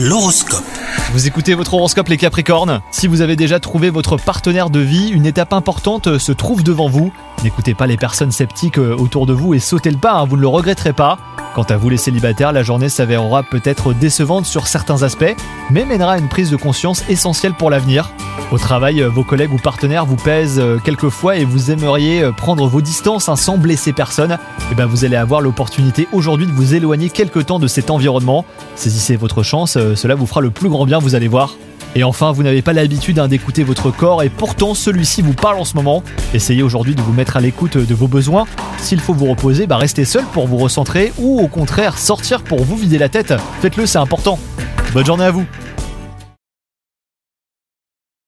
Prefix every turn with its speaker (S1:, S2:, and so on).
S1: L'horoscope.
S2: Vous écoutez votre horoscope les Capricornes? Si vous avez déjà trouvé votre partenaire de vie, une étape importante se trouve devant vous. N'écoutez pas les personnes sceptiques euh, autour de vous et sautez le pas, hein, vous ne le regretterez pas. Quant à vous les célibataires, la journée s'avérera peut-être décevante sur certains aspects, mais mènera à une prise de conscience essentielle pour l'avenir. Au travail, euh, vos collègues ou partenaires vous pèsent euh, quelquefois et vous aimeriez euh, prendre vos distances hein, sans blesser personne. Et ben vous allez avoir l'opportunité aujourd'hui de vous éloigner quelque temps de cet environnement. Saisissez votre chance, cela vous fera le plus grand bien, vous allez voir. Et enfin, vous n'avez pas l'habitude hein, d'écouter votre corps et pourtant celui-ci vous parle en ce moment. Essayez aujourd'hui de vous mettre à l'écoute de vos besoins. S'il faut vous reposer, bah restez seul pour vous recentrer ou au contraire sortir pour vous vider la tête. Faites-le, c'est important. Bonne journée à vous